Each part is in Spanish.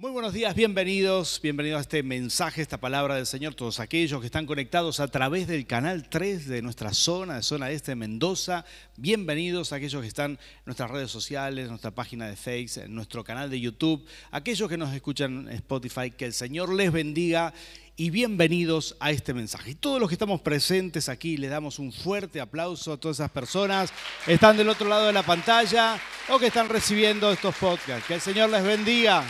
Muy buenos días, bienvenidos, bienvenidos a este mensaje, esta palabra del Señor, todos aquellos que están conectados a través del canal 3 de nuestra zona, de zona este de Mendoza, bienvenidos a aquellos que están en nuestras redes sociales, en nuestra página de Facebook, en nuestro canal de YouTube, aquellos que nos escuchan en Spotify, que el Señor les bendiga y bienvenidos a este mensaje. Y todos los que estamos presentes aquí, les damos un fuerte aplauso a todas esas personas que están del otro lado de la pantalla o que están recibiendo estos podcasts. Que el Señor les bendiga.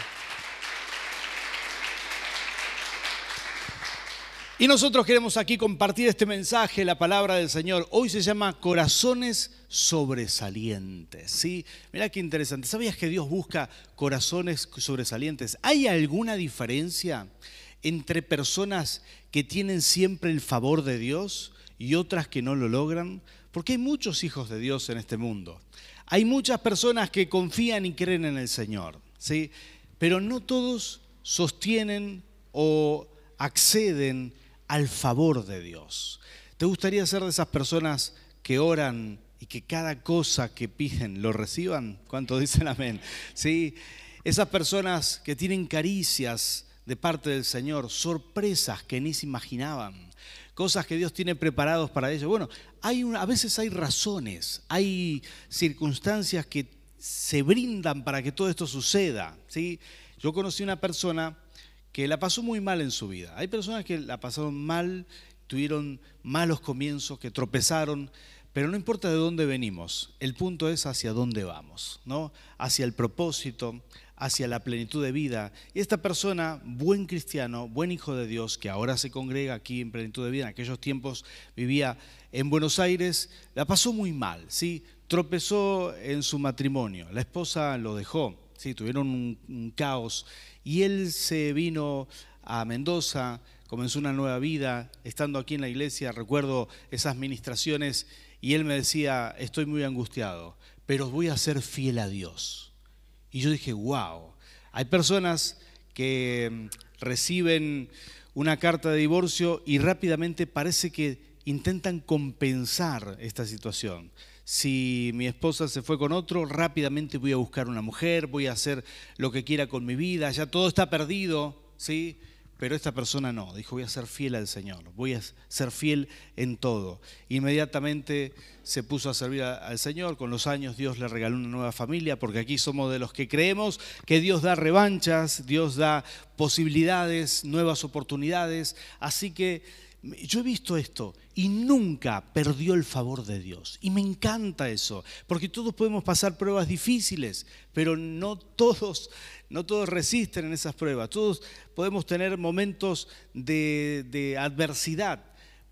Y nosotros queremos aquí compartir este mensaje, la palabra del Señor. Hoy se llama corazones sobresalientes. ¿sí? Mirá qué interesante. ¿Sabías que Dios busca corazones sobresalientes? ¿Hay alguna diferencia entre personas que tienen siempre el favor de Dios y otras que no lo logran? Porque hay muchos hijos de Dios en este mundo. Hay muchas personas que confían y creen en el Señor. ¿sí? Pero no todos sostienen o acceden al favor de Dios. ¿Te gustaría ser de esas personas que oran y que cada cosa que piden lo reciban? ¿Cuánto dicen amén? Sí, esas personas que tienen caricias de parte del Señor, sorpresas que ni se imaginaban, cosas que Dios tiene preparados para ellos. Bueno, hay a veces hay razones, hay circunstancias que se brindan para que todo esto suceda. ¿sí? Yo conocí una persona que la pasó muy mal en su vida. Hay personas que la pasaron mal, tuvieron malos comienzos, que tropezaron, pero no importa de dónde venimos, el punto es hacia dónde vamos, ¿no? Hacia el propósito, hacia la plenitud de vida. Y esta persona, buen cristiano, buen hijo de Dios, que ahora se congrega aquí en plenitud de vida, en aquellos tiempos vivía en Buenos Aires, la pasó muy mal, ¿sí? Tropezó en su matrimonio, la esposa lo dejó, ¿sí? Tuvieron un, un caos y él se vino a Mendoza, comenzó una nueva vida, estando aquí en la iglesia, recuerdo esas ministraciones y él me decía, estoy muy angustiado, pero voy a ser fiel a Dios. Y yo dije, wow, hay personas que mm, reciben una carta de divorcio y rápidamente parece que intentan compensar esta situación si mi esposa se fue con otro, rápidamente voy a buscar una mujer, voy a hacer lo que quiera con mi vida, ya todo está perdido, ¿sí? Pero esta persona no, dijo, voy a ser fiel al Señor, voy a ser fiel en todo. Inmediatamente se puso a servir al Señor, con los años Dios le regaló una nueva familia, porque aquí somos de los que creemos que Dios da revanchas, Dios da posibilidades, nuevas oportunidades, así que yo he visto esto y nunca perdió el favor de Dios. Y me encanta eso, porque todos podemos pasar pruebas difíciles, pero no todos, no todos resisten en esas pruebas. Todos podemos tener momentos de, de adversidad,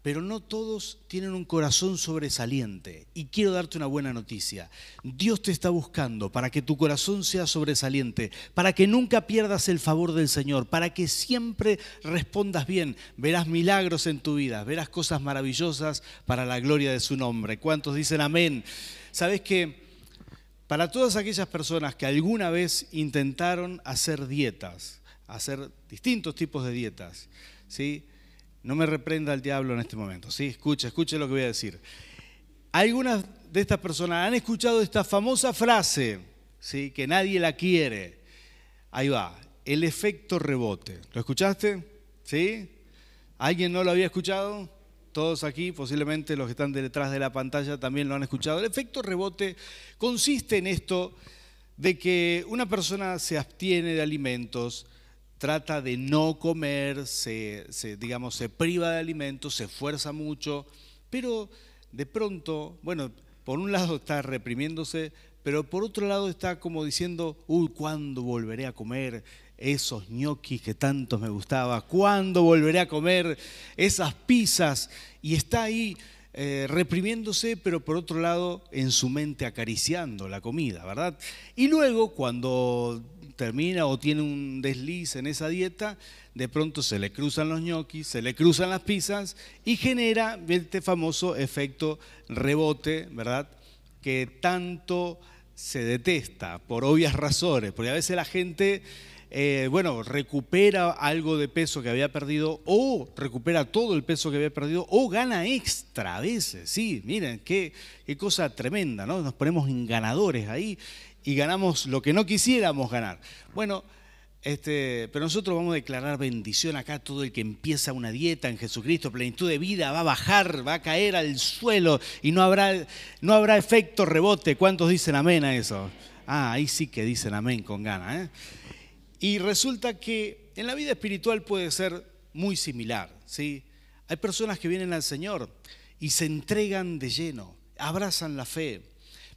pero no todos tienen un corazón sobresaliente. Y quiero darte una buena noticia. Dios te está buscando para que tu corazón sea sobresaliente, para que nunca pierdas el favor del Señor, para que siempre respondas bien. Verás milagros en tu vida, verás cosas maravillosas para la gloria de su nombre. ¿Cuántos dicen amén? Sabes que para todas aquellas personas que alguna vez intentaron hacer dietas, hacer distintos tipos de dietas, ¿sí? No me reprenda el diablo en este momento. Sí, escucha, escuche lo que voy a decir. Algunas de estas personas han escuchado esta famosa frase, ¿sí? que nadie la quiere. Ahí va, el efecto rebote. ¿Lo escuchaste? ¿Sí? ¿Alguien no lo había escuchado? Todos aquí, posiblemente los que están detrás de la pantalla también lo han escuchado. El efecto rebote consiste en esto de que una persona se abstiene de alimentos, trata de no comer, se, digamos, se priva de alimentos, se esfuerza mucho, pero de pronto, bueno, por un lado está reprimiéndose, pero por otro lado está como diciendo, uy, ¿cuándo volveré a comer esos ñoquis que tanto me gustaba? ¿Cuándo volveré a comer esas pizzas? Y está ahí eh, reprimiéndose, pero por otro lado en su mente acariciando la comida, ¿verdad? Y luego cuando termina o tiene un desliz en esa dieta, de pronto se le cruzan los ñoquis, se le cruzan las pizzas y genera este famoso efecto rebote, ¿verdad? Que tanto se detesta por obvias razones, porque a veces la gente, eh, bueno, recupera algo de peso que había perdido o recupera todo el peso que había perdido o gana extra a veces, sí, miren, qué, qué cosa tremenda, ¿no? Nos ponemos en ganadores ahí y ganamos lo que no quisiéramos ganar. Bueno, Este, pero nosotros vamos a declarar bendición acá. Todo el que empieza una dieta en Jesucristo, plenitud de vida, va a bajar, va a caer al suelo y no habrá, no habrá efecto rebote. ¿Cuántos dicen amén a eso? Ah, ahí sí que dicen amén con ganas. ¿eh? Y resulta que en la vida espiritual puede ser muy similar. ¿sí? Hay personas que vienen al Señor y se entregan de lleno, abrazan la fe,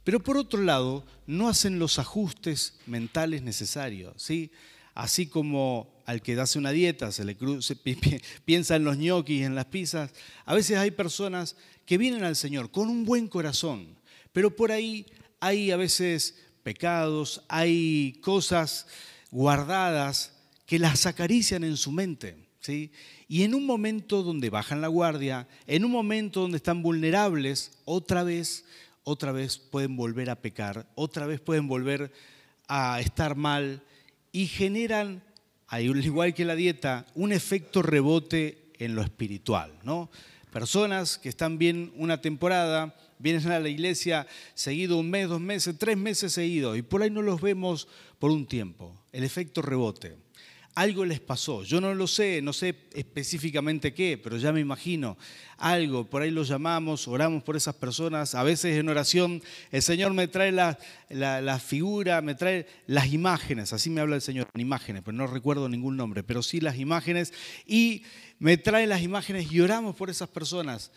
pero por otro lado no hacen los ajustes mentales necesarios. ¿sí? así como al que hace una dieta se le cruce, piensa en los ñoquis, en las pizzas, a veces hay personas que vienen al Señor con un buen corazón, pero por ahí hay a veces pecados, hay cosas guardadas que las acarician en su mente. ¿sí? Y en un momento donde bajan la guardia, en un momento donde están vulnerables, otra vez, otra vez pueden volver a pecar, otra vez pueden volver a estar mal, y generan, al igual que la dieta, un efecto rebote en lo espiritual. ¿no? Personas que están bien una temporada, vienen a la iglesia seguido un mes, dos meses, tres meses seguidos, y por ahí no los vemos por un tiempo. El efecto rebote algo les pasó. Yo no lo sé, no sé específicamente qué, pero ya me imagino algo. Por ahí lo llamamos, oramos por esas personas. A veces en oración el Señor me trae la, la, figura, me trae las imágenes. Así me habla el Señor, en imágenes, pero no recuerdo ningún nombre, pero sí las imágenes. Y me trae las imágenes y oramos por esas personas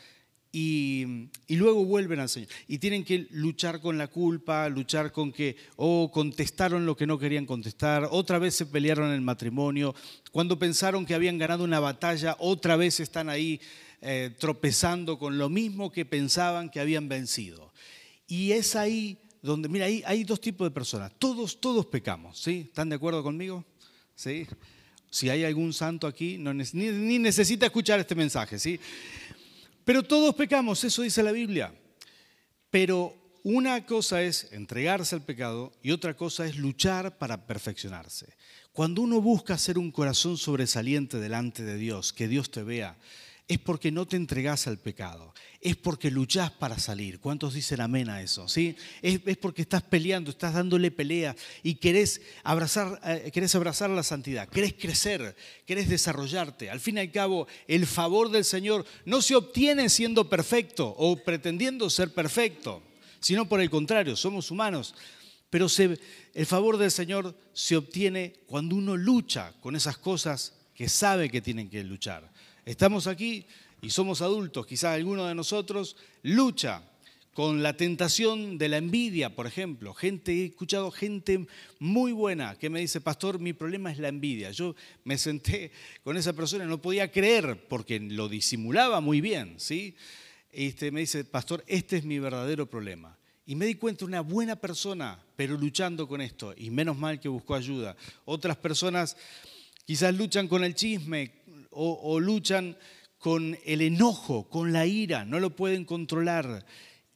y, luego vuelven al Señor. Y tienen que luchar con la culpa, luchar con que, o contestaron lo que no querían contestar, otra vez se pelearon en el matrimonio, cuando pensaron que habían ganado una batalla, otra vez están ahí eh, tropezando con lo mismo que pensaban que habían vencido. Y es ahí donde, mira, hay, hay dos tipos de personas, todos, todos pecamos, ¿sí? ¿Están de acuerdo conmigo? ¿Sí? Si hay algún santo aquí, no, ni, ni necesita escuchar este mensaje, ¿sí? Pero todos pecamos, eso dice la Biblia. Pero una cosa es entregarse al pecado y otra cosa es luchar para perfeccionarse. Cuando uno busca ser un corazón sobresaliente delante de Dios, que Dios te vea, es porque no te entregas al pecado, es porque luchás para salir. ¿Cuántos dicen amén a eso? ¿Sí? Es, porque estás peleando, estás dándole pelea y querés abrazar, eh, abrazar la santidad, querés crecer, querés desarrollarte. Al fin y al cabo, el favor del Señor no se obtiene siendo perfecto o pretendiendo ser perfecto, sino por el contrario, somos humanos. Pero el favor del Señor se obtiene cuando uno lucha con esas cosas que sabe que tienen que luchar. Estamos aquí y somos adultos, quizás alguno de nosotros lucha con la tentación de la envidia, por ejemplo. Gente, he escuchado gente muy buena que me dice, pastor, mi problema es la envidia. Yo me senté con esa persona y no podía creer porque lo disimulaba muy bien, ¿sí? Este, me dice, pastor, este es mi verdadero problema. Y me di cuenta, una buena persona, pero luchando con esto, y menos mal que buscó ayuda. Otras personas quizás luchan con el chisme, o, luchan con el enojo, con la ira, no lo pueden controlar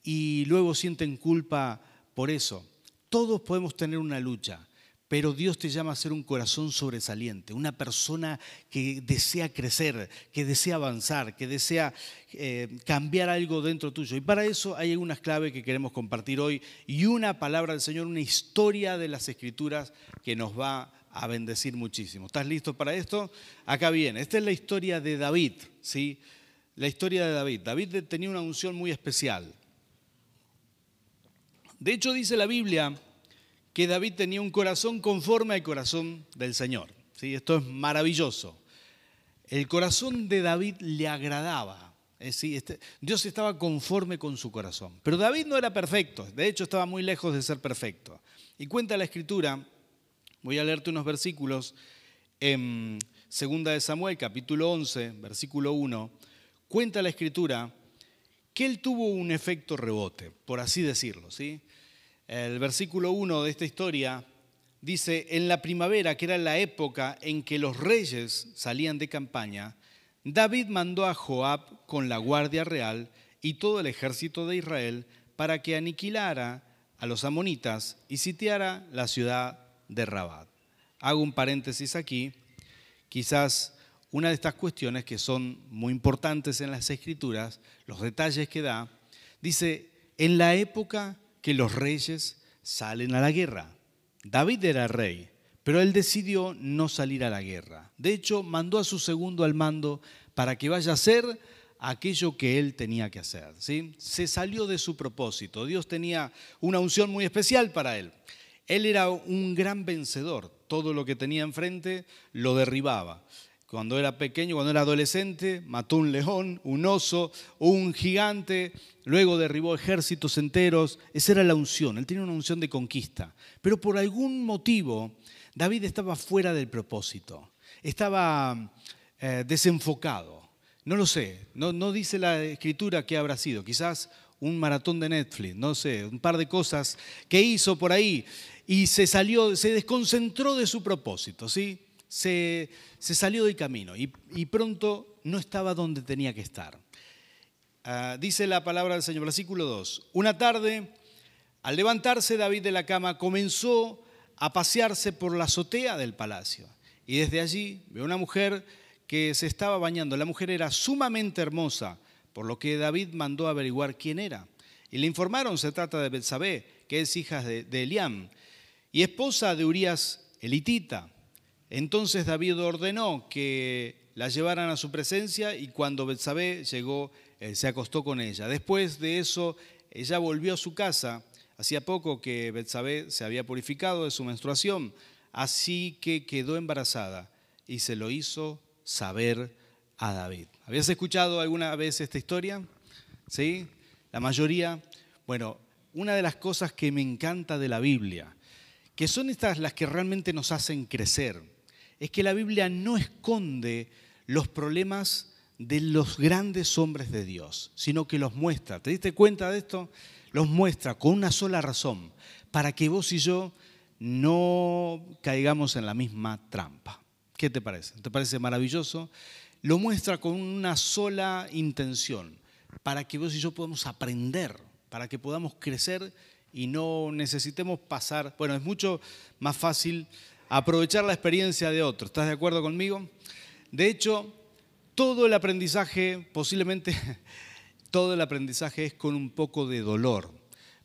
y luego sienten culpa por eso. Todos podemos tener una lucha, pero Dios te llama a ser un corazón sobresaliente, una persona que desea crecer, que desea avanzar, que desea eh, cambiar algo dentro tuyo. Y para eso hay algunas claves que queremos compartir hoy y una palabra del Señor, una historia de las Escrituras que nos va a bendecir muchísimo. ¿Estás listo para esto? Acá viene. Esta es la historia de David, ¿sí? La historia de David. David tenía una unción muy especial. De hecho, dice la Biblia que David tenía un corazón conforme al corazón del Señor. ¿sí? Esto es maravilloso. El corazón de David le agradaba. Este, Dios estaba conforme con su corazón. Pero David no era perfecto. De hecho, estaba muy lejos de ser perfecto. Y cuenta la escritura Voy a leerte unos versículos en Segunda de Samuel, capítulo 11, versículo 1. Cuenta la escritura que él tuvo un efecto rebote, por así decirlo. ¿sí? El versículo 1 de esta historia dice, en la primavera, que era la época en que los reyes salían de campaña, David mandó a Joab con la guardia real y todo el ejército de Israel para que aniquilara a los amonitas y sitiara la ciudad de Rabat. Hago un paréntesis aquí. Quizás una de estas cuestiones que son muy importantes en las escrituras, los detalles que da, dice, en la época que los reyes salen a la guerra. David era rey, Pero él decidió no salir a la guerra. De hecho, mandó a su segundo al mando para que vaya a hacer aquello que él tenía que hacer. ¿sí? Se salió de su propósito. Dios tenía una unción muy especial para él. Él era un gran vencedor. Todo lo que tenía enfrente lo derribaba. Cuando era pequeño, cuando era adolescente, mató un león, un oso, un gigante, luego derribó ejércitos enteros. Esa era la unción. Él tenía una unción de conquista. Pero por algún motivo, David estaba fuera del propósito. Estaba eh, desenfocado. No lo sé, no, no dice la escritura qué habrá sido. Quizás un maratón de Netflix, no sé, un par de cosas que hizo por ahí y se salió, se desconcentró de su propósito, ¿sí? Se, salió del camino y, pronto no estaba donde tenía que estar. Ah, dice la palabra del Señor, versículo 2. Una tarde, al levantarse David de la cama, comenzó a pasearse por la azotea del palacio. Y desde allí ve una mujer que se estaba bañando. La mujer era sumamente hermosa, por lo que David mandó averiguar quién era. Y le informaron, se trata de Betsabé, que es hija de, de Eliam y esposa de Urias elitita. Entonces David ordenó que la llevaran a su presencia y cuando Betsabé llegó, eh, se acostó con ella. Después de eso, ella volvió a su casa. Hacía poco que Betsabé se había purificado de su menstruación, así que quedó embarazada y se lo hizo saber a David. ¿Habías escuchado alguna vez esta historia? ¿Sí? La mayoría. Bueno, una de las cosas que me encanta de la Biblia que son estas las que realmente nos hacen crecer, es que la Biblia no esconde los problemas de los grandes hombres de Dios, sino que los muestra. ¿Te diste cuenta de esto? Los muestra con una sola razón, para que vos y yo no caigamos en la misma trampa. ¿Qué te parece? ¿Te parece maravilloso? Lo muestra con una sola intención, para que vos y yo podamos aprender, para que podamos crecer y no necesitemos pasar, bueno, es mucho más fácil aprovechar la experiencia de otros. ¿Estás de acuerdo conmigo? De hecho, todo el aprendizaje, posiblemente todo el aprendizaje es con un poco de dolor,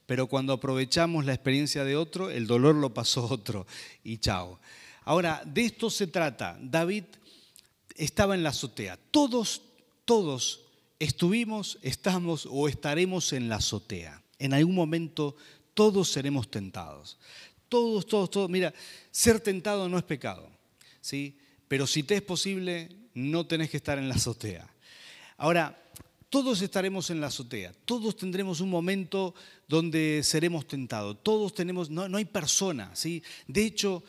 pero cuando aprovechamos la experiencia de otro, el dolor lo pasó otro y chao. Ahora, de esto se trata. David estaba en la azotea. Todos, todos estuvimos, estamos o estaremos en la azotea en algún momento todos seremos tentados. Todos, todos, todos. Mira, ser tentado no es pecado, ¿sí? Pero si te es posible, no tenés que estar en la azotea. Ahora, todos estaremos en la azotea, todos tendremos un momento donde seremos tentados, todos tenemos, no, no hay persona, ¿sí? De hecho,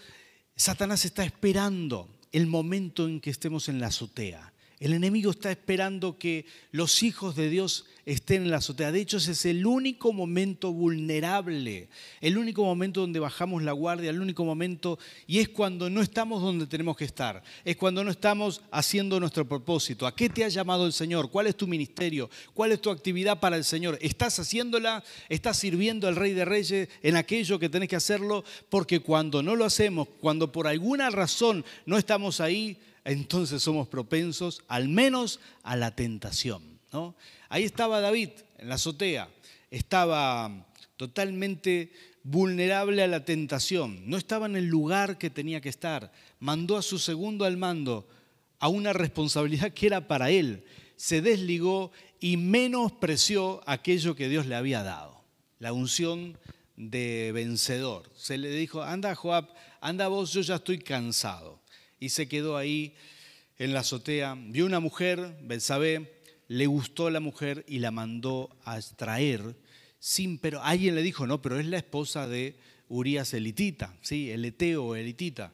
Satanás está esperando el momento en que estemos en la azotea. El enemigo está esperando que los hijos de Dios estén en la azotea. De hecho, ese es el único momento vulnerable, el único momento donde bajamos la guardia, el único momento, y es cuando no estamos donde tenemos que estar, es cuando no estamos haciendo nuestro propósito. ¿A qué te ha llamado el Señor? ¿Cuál es tu ministerio? ¿Cuál es tu actividad para el Señor? ¿Estás haciéndola? ¿Estás sirviendo al Rey de Reyes en aquello que tenés que hacerlo? Porque cuando no lo hacemos, cuando por alguna razón no estamos ahí, entonces somos propensos al menos a la tentación. ¿no? Ahí estaba David en la azotea, estaba totalmente vulnerable a la tentación, no estaba en el lugar que tenía que estar, mandó a su segundo al mando a una responsabilidad que era para él, se desligó y menospreció aquello que Dios le había dado, la unción de vencedor. Se le dijo, anda Joab, anda vos, yo ya estoy cansado y se quedó ahí en la azotea. Vio una mujer, Belsabé, le gustó la mujer y la mandó a traer. Sin, pero alguien le dijo, no, pero es la esposa de Urias elitita, ¿sí? el eteo elitita.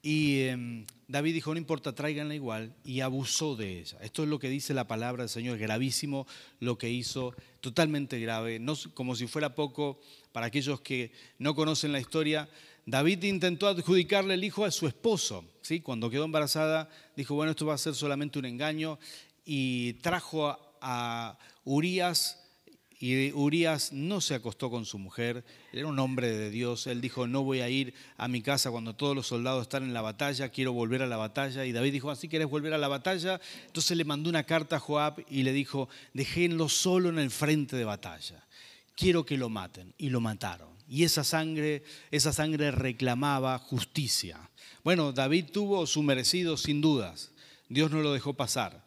Y em, David dijo, no importa, tráiganla igual, y abusó de ella. Esto es lo que dice la palabra del Señor, gravísimo lo que hizo, totalmente grave, no, como si fuera poco, para aquellos que no conocen la historia, David intentó adjudicarle el hijo a su esposo. ¿sí? Cuando quedó embarazada, dijo, bueno, esto va a ser solamente un engaño. Y trajo a, Urias, y Urias no se acostó con su mujer, era un hombre de Dios. Él dijo, no voy a ir a mi casa cuando todos los soldados están en la batalla, quiero volver a la batalla. Y David dijo, ¿así quieres volver a la batalla? Entonces le mandó una carta a Joab y le dijo, déjenlo solo en el frente de batalla. Quiero que lo maten. Y lo mataron. Y esa sangre, esa sangre reclamaba justicia. Bueno, David tuvo su merecido sin dudas. Dios no lo dejó pasar.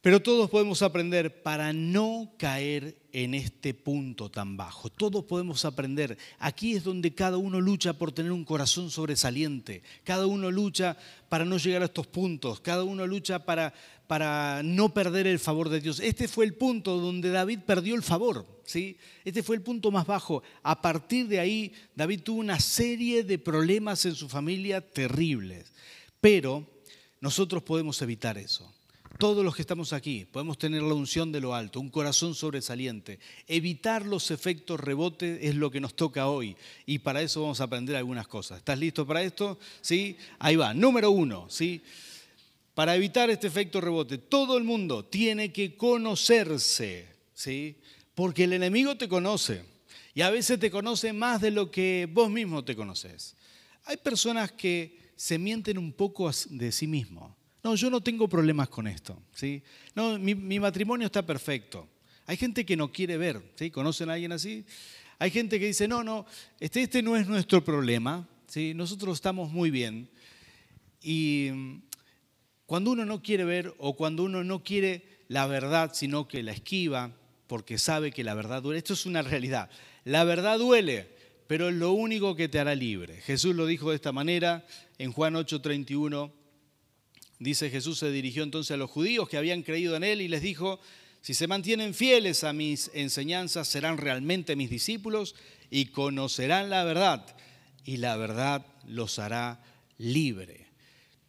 Pero todos podemos aprender para no caer en este punto tan bajo. Todos podemos aprender. Aquí es donde cada uno lucha por tener un corazón sobresaliente. Cada uno lucha para no llegar a estos puntos. Cada uno lucha para, para no perder el favor de Dios. Este fue el punto donde David perdió el favor. ¿sí? Este fue el punto más bajo. A partir de ahí, David tuvo una serie de problemas en su familia terribles. Pero nosotros podemos evitar eso. Todos los que estamos aquí podemos tener la unción de lo alto, un corazón sobresaliente. Evitar los efectos rebote es lo que nos toca hoy y para eso vamos a aprender algunas cosas. ¿Estás listo para esto? ¿Sí? Ahí va. Número uno, ¿sí? Para evitar este efecto rebote, todo el mundo tiene que conocerse, ¿sí? Porque el enemigo te conoce y a veces te conoce más de lo que vos mismo te conoces. Hay personas que se mienten un poco de sí mismos. No, yo no tengo problemas con esto. ¿sí? No, mi, matrimonio está perfecto. Hay gente que no quiere ver. ¿sí? ¿Conocen a alguien así? Hay gente que dice, no, no, este, este no es nuestro problema. ¿sí? Nosotros estamos muy bien. Y mm, cuando uno no quiere ver o cuando uno no quiere la verdad, sino que la esquiva, porque sabe que la verdad duele, esto es una realidad. La verdad duele, pero es lo único que te hará libre. Jesús lo dijo de esta manera en Juan 8:31 Dice Jesús se dirigió entonces a los judíos que habían creído en él y les dijo, si se mantienen fieles a mis enseñanzas, serán realmente mis discípulos y conocerán la verdad y la verdad los hará libre.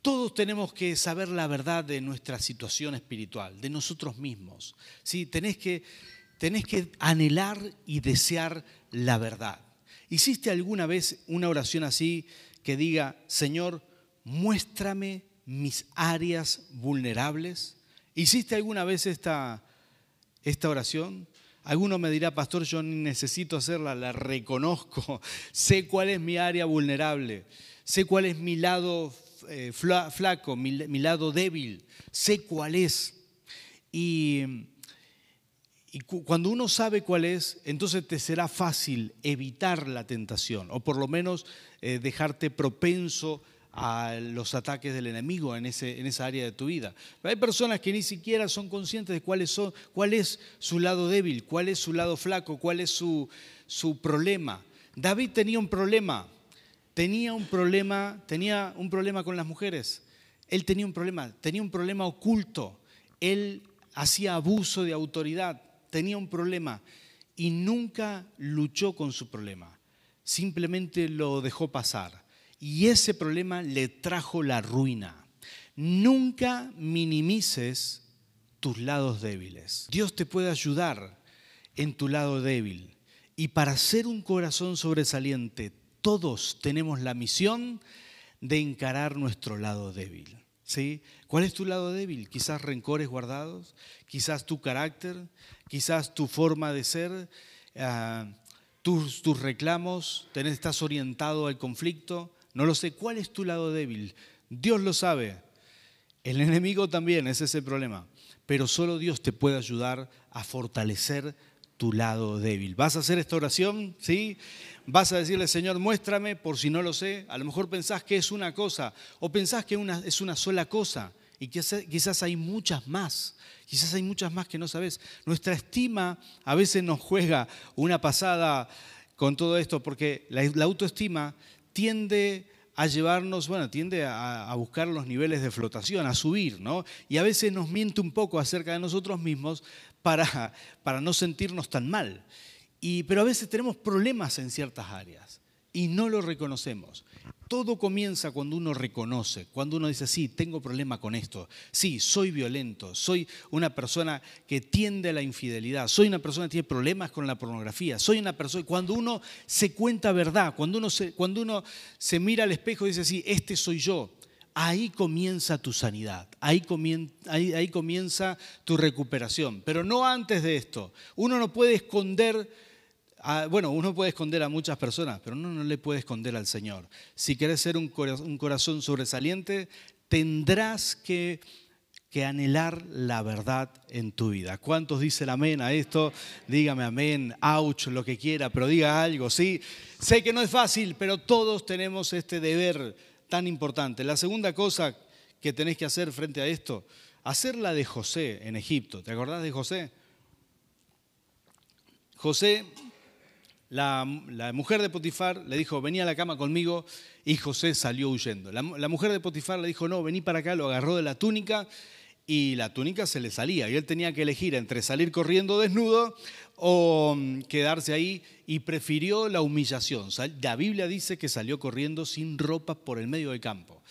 Todos tenemos que saber la verdad de nuestra situación espiritual, de nosotros mismos. ¿sí? Tenés, que, tenés que anhelar y desear la verdad. ¿Hiciste alguna vez una oración así que diga, Señor, muéstrame mis áreas vulnerables? ¿Hiciste alguna vez esta, esta oración? Alguno me dirá, pastor, yo necesito hacerla, la reconozco, sé cuál es mi área vulnerable, sé cuál es mi lado eh, flaco, mi, mi, lado débil, sé cuál es. Y, cuando uno sabe cuál es, entonces te será fácil evitar la tentación, o por lo menos eh, dejarte propenso a los ataques del enemigo en, ese, en esa área de tu vida. Hay personas que ni siquiera son conscientes de cuáles son, cuál es su lado débil, cuál es su lado flaco, cuál es su, su problema. David tenía un problema, tenía un problema, tenía un problema con las mujeres. Él tenía un problema, tenía un problema oculto. Él hacía abuso de autoridad, tenía un problema y nunca luchó con su problema. Simplemente lo dejó pasar y ese problema le trajo la ruina. Nunca minimices tus lados débiles. Dios te puede ayudar en tu lado débil. Y para ser un corazón sobresaliente, todos tenemos la misión de encarar nuestro lado débil. ¿sí? ¿Cuál es tu lado débil? Quizás rencores guardados, quizás tu carácter, quizás tu forma de ser, ah, tus, tus, reclamos, estás orientado al conflicto, no lo sé. ¿Cuál es tu lado débil? Dios lo sabe. El enemigo también, ese es el problema. Pero solo Dios te puede ayudar a fortalecer tu lado débil. ¿Vas a hacer esta oración? ¿Sí? Vas a decirle, Señor, muéstrame por si no lo sé. A lo mejor pensás que es una cosa o pensás que una, es una sola cosa y quizás, hay muchas más. Quizás hay muchas más que no sabes. Nuestra estima a veces nos juega una pasada con todo esto porque la autoestima tiende a llevarnos, bueno, tiende a, buscar los niveles de flotación, a subir, ¿no? Y a veces nos miente un poco acerca de nosotros mismos para, para no sentirnos tan mal. Y, pero a veces tenemos problemas en ciertas áreas y no lo reconocemos. Todo comienza cuando uno reconoce, cuando uno dice, sí, tengo problema con esto, sí, soy violento, soy una persona que tiende a la infidelidad, soy una persona que tiene problemas con la pornografía, soy una persona, cuando uno se cuenta verdad, cuando uno se, cuando uno se mira al espejo y dice, sí, este soy yo, ahí comienza tu sanidad, ahí ahí comienza tu recuperación, pero no antes de esto. Uno no puede esconder bueno, uno puede esconder a muchas personas, pero uno no le puede esconder al Señor. Si quieres ser un corazón sobresaliente, tendrás que anhelar la verdad en tu vida. ¿Cuántos dicen amén a esto? Dígame amén, ouch, lo que quiera, pero diga algo, ¿sí? Sé que no es fácil, pero todos tenemos este deber tan importante. La segunda cosa que tenés que hacer frente a esto, hacer la de José en Egipto. ¿Te acordás de José? José, la, mujer de Potifar le dijo, vení a la cama conmigo, y José salió huyendo. La, la mujer de Potifar le dijo, no, vení para acá, lo agarró de la túnica y la túnica se le salía y él tenía que elegir entre salir corriendo desnudo o mm, quedarse ahí y prefirió la humillación. La Biblia dice que salió corriendo sin ropa por el medio del campo.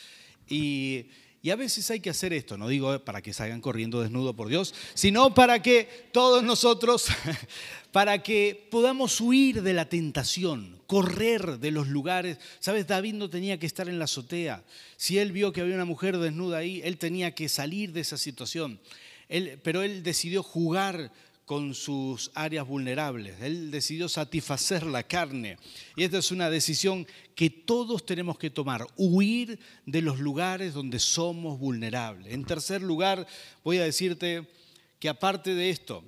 Y y a veces hay que hacer esto, no digo para que salgan corriendo desnudo por Dios, sino para que todos nosotros, para que podamos huir de la tentación, correr de los lugares. Sabes, David no tenía que estar en la azotea. Si él vio que había una mujer desnuda ahí, él tenía que salir de esa situación. pero él decidió jugar con sus áreas vulnerables. Él decidió satisfacer la carne. Y esta es una decisión que todos tenemos que tomar, huir de los lugares donde somos vulnerables. En tercer lugar, voy a decirte que aparte de esto,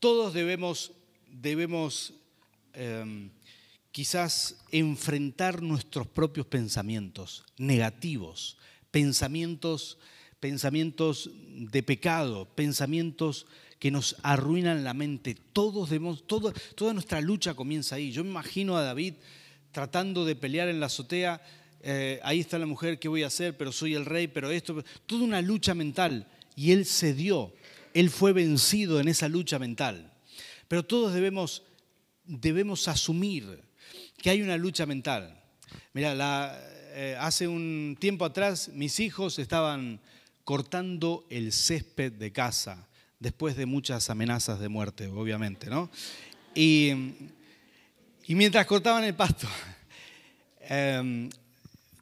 todos debemos, debemos em, quizás enfrentar nuestros propios pensamientos negativos, pensamientos, pensamientos de pecado, pensamientos que nos arruinan la mente. Todos debemos, toda nuestra lucha comienza ahí. Yo me imagino a David tratando de pelear en la azotea. Eh, ahí está la mujer, ¿qué voy a hacer? Pero soy el rey, pero esto. Toda una lucha mental. Y él cedió. Él fue vencido en esa lucha mental. Pero todos debemos, debemos asumir que hay una lucha mental. Mira, eh, hace un tiempo atrás mis hijos estaban cortando el césped de casa después de muchas amenazas de muerte, obviamente, ¿no? Y, mientras cortaban el pasto, em,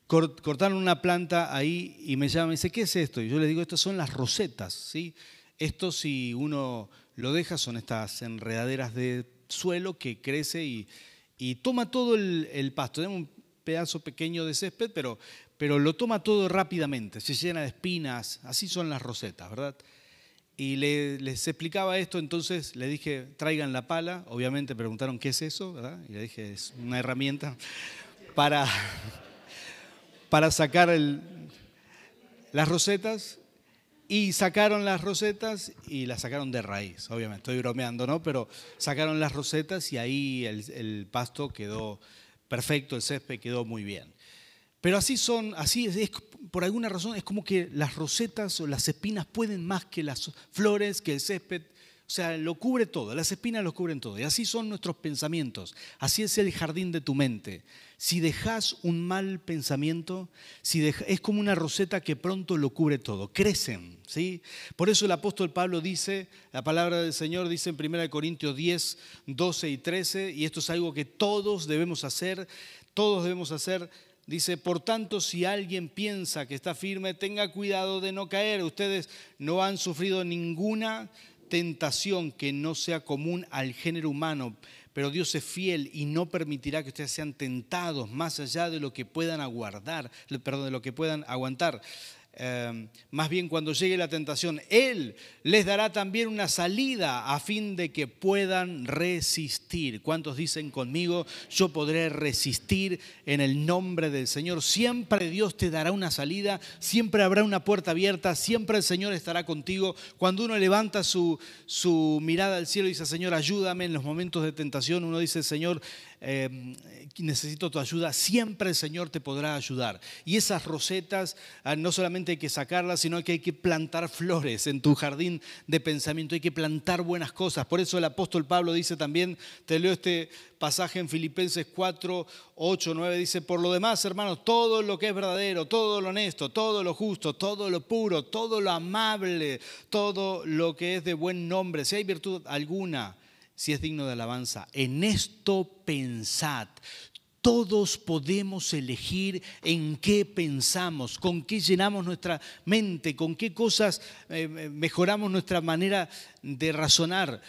cortaron una planta ahí y me llaman y me dice, ¿qué es esto? Y yo les digo, estas son las rosetas, ¿sí? Esto si uno lo deja son estas enredaderas de suelo que crece y, toma todo el, pasto. Tenemos un pedazo pequeño de césped, pero, pero lo toma todo rápidamente, se llena de espinas, así son las rosetas, ¿verdad? Y les explicaba esto, entonces le dije, traigan la pala. Obviamente preguntaron, ¿qué es eso? Y le dije, es una herramienta para, para sacar las rosetas. Y sacaron las rosetas y las sacaron de raíz, obviamente, estoy bromeando, ¿no? Pero sacaron las rosetas y ahí el pasto quedó perfecto, el césped quedó muy bien. Pero así son, así es, por alguna razón es como que las rosetas o las espinas pueden más que las flores, que el césped. O sea, lo cubre todo, las espinas lo cubren todo. Y así son nuestros pensamientos. Así es el jardín de tu mente. Si dejas un mal pensamiento, si es como una roseta que pronto lo cubre todo. Crecen, ¿sí? Por eso el apóstol Pablo dice, la palabra del Señor dice en 1 Corintios 10, 12 y 13, y esto es algo que todos debemos hacer, todos debemos hacer Dice, por tanto, si alguien piensa que está firme, tenga cuidado de no caer. Ustedes no han sufrido ninguna tentación que no sea común al género humano, pero Dios es fiel y no permitirá que ustedes sean tentados más allá de lo que puedan aguardar, perdón, de lo que puedan aguantar. Em, más bien cuando llegue la tentación, Él les dará también una salida a fin de que puedan resistir. ¿Cuántos dicen conmigo, yo podré resistir en el nombre del Señor? Siempre Dios te dará una salida, siempre habrá una puerta abierta, siempre el Señor estará contigo. Cuando uno levanta su, su mirada al cielo y dice, Señor, ayúdame en los momentos de tentación, uno dice, Señor, Em, necesito tu ayuda, siempre el Señor te podrá ayudar. Y esas rosetas ah, no solamente hay que sacarlas, sino que hay que plantar flores en tu jardín de pensamiento, hay que plantar buenas cosas. Por eso el apóstol Pablo dice también, te leo este pasaje en Filipenses 4, 8, 9, dice, por lo demás, hermanos, todo lo que es verdadero, todo lo honesto, todo lo justo, todo lo puro, todo lo amable, todo lo que es de buen nombre, si hay virtud alguna, si es digno de alabanza. En esto pensad. Todos podemos elegir en qué pensamos, con qué llenamos nuestra mente, con qué cosas eh, mejoramos nuestra manera de razonar.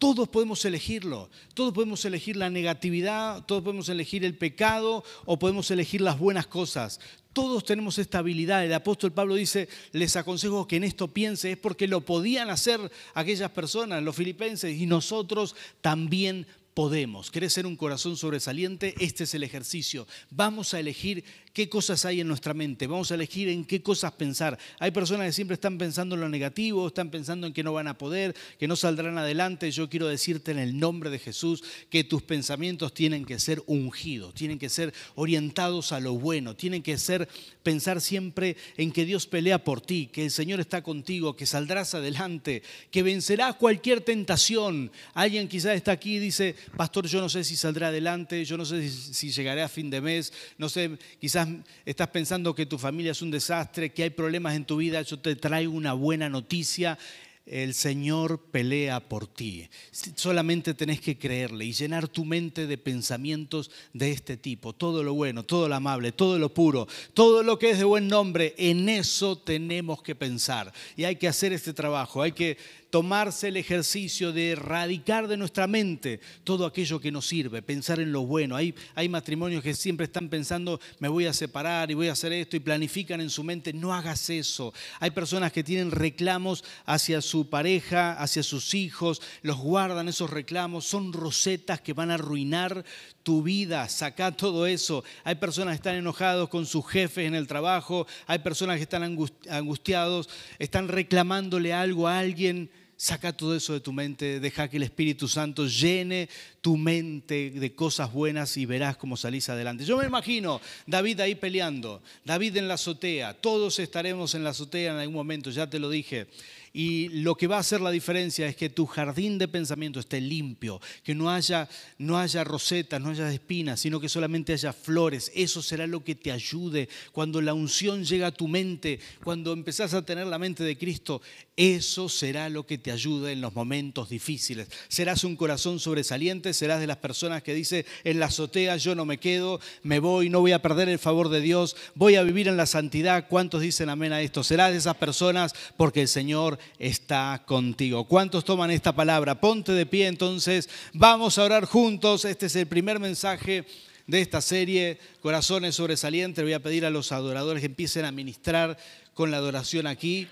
Todos podemos elegirlo, todos podemos elegir la negatividad, todos podemos elegir el pecado o podemos elegir las buenas cosas. Todos tenemos esta habilidad. El apóstol Pablo dice, les aconsejo que en esto piense, es porque lo podían hacer aquellas personas, los filipenses, y nosotros también podemos. ¿Querés ser un corazón sobresaliente? Este es el ejercicio. Vamos a elegir qué cosas hay en nuestra mente, vamos a elegir en qué cosas pensar. Hay personas que siempre están pensando en lo negativo, están pensando en que no van a poder, que no saldrán adelante. Yo quiero decirte en el nombre de Jesús que tus pensamientos tienen que ser ungidos, tienen que ser orientados a lo bueno, tienen que ser pensar siempre en que Dios pelea por ti, que el Señor está contigo, que saldrás adelante, que vencerás cualquier tentación. Alguien quizás está aquí y dice, pastor, yo no sé si saldré adelante, yo no sé si llegaré a fin de mes, no sé, quizás estás, pensando que tu familia es un desastre, que hay problemas en tu vida, yo te traigo una buena noticia. El Señor pelea por ti. Solamente tenés que creerle y llenar tu mente de pensamientos de este tipo. Todo lo bueno, todo lo amable, todo lo puro, todo lo que es de buen nombre, en eso tenemos que pensar. Y hay que hacer este trabajo. Hay que tomarse el ejercicio de erradicar de nuestra mente todo aquello que nos sirve, pensar en lo bueno. Hay, hay matrimonios que siempre están pensando, me voy a separar y voy a hacer esto y planifican en su mente, no hagas eso. Hay personas que tienen reclamos hacia su pareja, hacia sus hijos, los guardan esos reclamos, son rosetas que van a arruinar tu vida, saca todo eso. Hay personas que están enojados con sus jefes en el trabajo, hay personas que están angustiados, están reclamándole algo a alguien. Saca todo eso de tu mente, deja que el Espíritu Santo llene tu mente de cosas buenas y verás cómo salís adelante. Yo me imagino David ahí peleando, David en la azotea, todos estaremos en la azotea en algún momento, ya te lo dije. Y lo que va a hacer la diferencia es que tu jardín de pensamiento esté limpio, que no haya, no haya rosetas, no haya espinas, sino que solamente haya flores. Eso será lo que te ayude cuando la unción llega a tu mente, cuando empezás a tener la mente de Cristo. Eso será lo que te ayude en los momentos difíciles. Serás un corazón sobresaliente, serás de las personas que dice, en la azotea yo no me quedo, me voy, no voy a perder el favor de Dios, voy a vivir en la santidad. ¿Cuántos dicen amén a esto? Serás de esas personas porque el Señor está contigo. ¿Cuántos toman esta palabra? Ponte de pie entonces, vamos a orar juntos. Este es el primer mensaje de esta serie, Corazones Sobresalientes. Voy a pedir a los adoradores que empiecen a ministrar con la adoración aquí.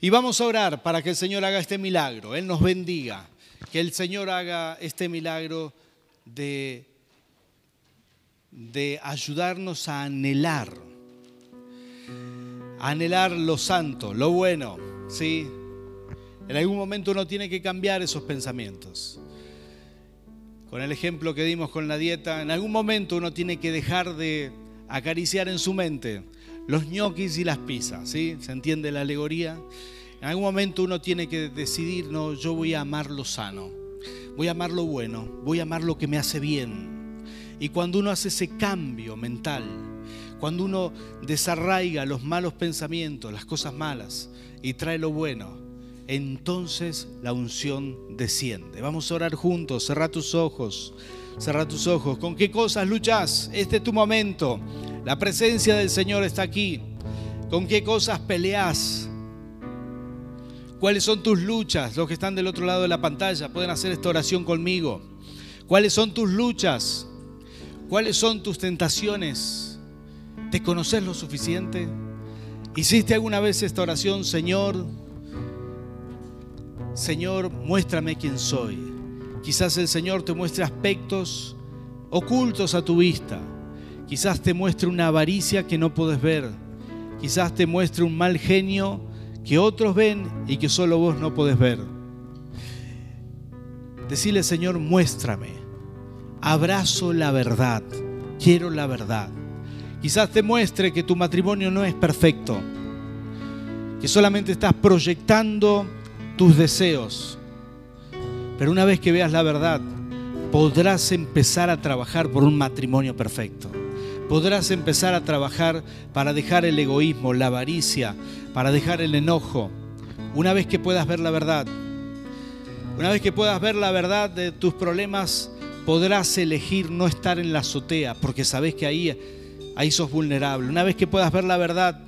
Y vamos a orar para que el Señor haga este milagro, Él nos bendiga, que el Señor haga este milagro de, de ayudarnos a anhelar, a anhelar lo santo, lo bueno, ¿sí? En algún momento uno tiene que cambiar esos pensamientos. Con el ejemplo que dimos con la dieta, en algún momento uno tiene que dejar de acariciar en su mente los ñoquis y las pizzas, ¿sí? ¿Se entiende la alegoría? En algún momento uno tiene que decidir, no, yo voy a amar lo sano, voy a amar lo bueno, voy a amar lo que me hace bien. Y cuando uno hace ese cambio mental, cuando uno desarraiga los malos pensamientos, las cosas malas, y trae lo bueno, entonces la unción desciende. Vamos a orar juntos, cerra tus ojos, cerra tus ojos. ¿Con qué cosas luchas? Este es tu momento. La presencia del Señor está aquí. ¿Con qué cosas peleas? ¿Cuáles son tus luchas? Los que están del otro lado de la pantalla pueden hacer esta oración conmigo. ¿Cuáles son tus luchas? ¿Cuáles son tus tentaciones? ¿Te conoces lo suficiente? ¿Hiciste alguna vez esta oración, Señor? Señor, muéstrame quién soy. Quizás el Señor te muestre aspectos ocultos a tu vista. Quizás te muestre una avaricia que no puedes ver. Quizás te muestre un mal genio que otros ven y que solo vos no podés ver. Decirle, Señor, muéstrame. Abrazo la verdad. Quiero la verdad. Quizás te muestre que tu matrimonio no es perfecto, que solamente estás proyectando tus deseos. Pero una vez que veas la verdad, podrás empezar a trabajar por un matrimonio perfecto. Podrás empezar a trabajar para dejar el egoísmo, la avaricia, para dejar el enojo. Una vez que puedas ver la verdad, una vez que puedas ver la verdad de tus problemas, podrás elegir no estar en la azotea, porque sabes que ahí ahí sos vulnerable. Una vez que puedas ver la verdad,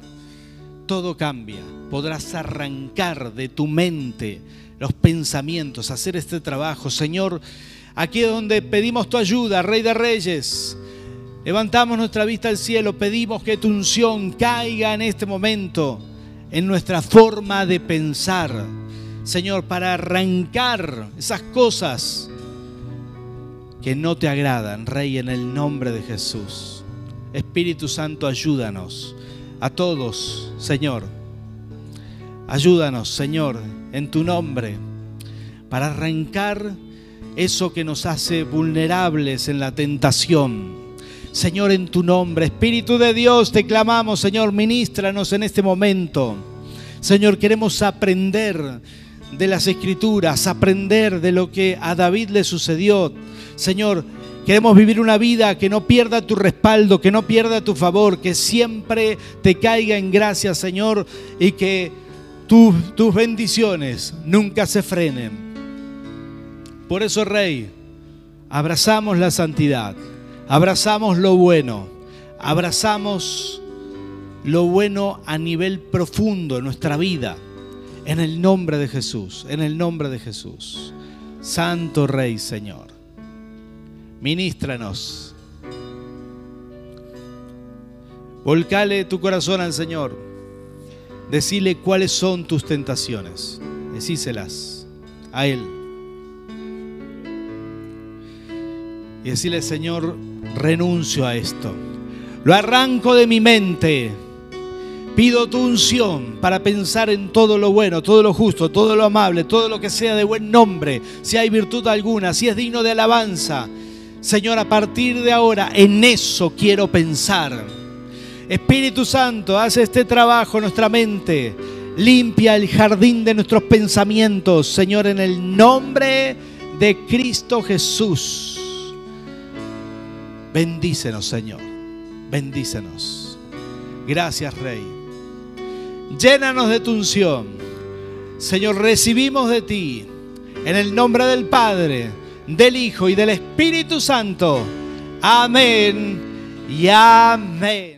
todo cambia. Podrás arrancar de tu mente los pensamientos, hacer este trabajo. Señor, aquí es donde pedimos tu ayuda, Rey de Reyes. Levantamos nuestra vista al cielo, pedimos que tu unción caiga en este momento en nuestra forma de pensar. Señor, para arrancar esas cosas que no te agradan, Rey, en el nombre de Jesús. Espíritu Santo, ayúdanos a todos, Señor. Ayúdanos, Señor, en tu nombre, para arrancar eso que nos hace vulnerables en la tentación. Señor, en tu nombre, Espíritu de Dios, te clamamos, Señor, ministranos en este momento. Señor, queremos aprender de las escrituras, aprender de lo que a David le sucedió. Señor, queremos vivir una vida que no pierda tu respaldo, que no pierda tu favor, que siempre te caiga en gracia, Señor, y que tus bendiciones nunca se frenen. Por eso, Rey, abrazamos la santidad, abrazamos lo bueno, abrazamos lo bueno a nivel profundo en nuestra vida. En el nombre de Jesús, en el nombre de Jesús. Santo Rey, Señor. Ministranos. Volcale tu corazón al Señor. Decile cuáles son tus tentaciones. Decíselas a Él. Y decirle, Señor, renuncio a esto. Lo arranco de mi mente Pido tu unción para pensar en todo lo bueno, todo lo justo, todo lo amable, todo lo que sea de buen nombre, si hay virtud alguna, si es digno de alabanza. Señor, a partir de ahora en eso quiero pensar. Espíritu Santo, haz este trabajo en nuestra mente. Limpia el jardín de nuestros pensamientos, Señor, en el nombre de Cristo Jesús. Bendícenos, Señor. Bendícenos. Gracias, Rey. Llénanos de tu unción. Señor, recibimos de ti, en el nombre del Padre, del Hijo y del Espíritu Santo. Amén y amén.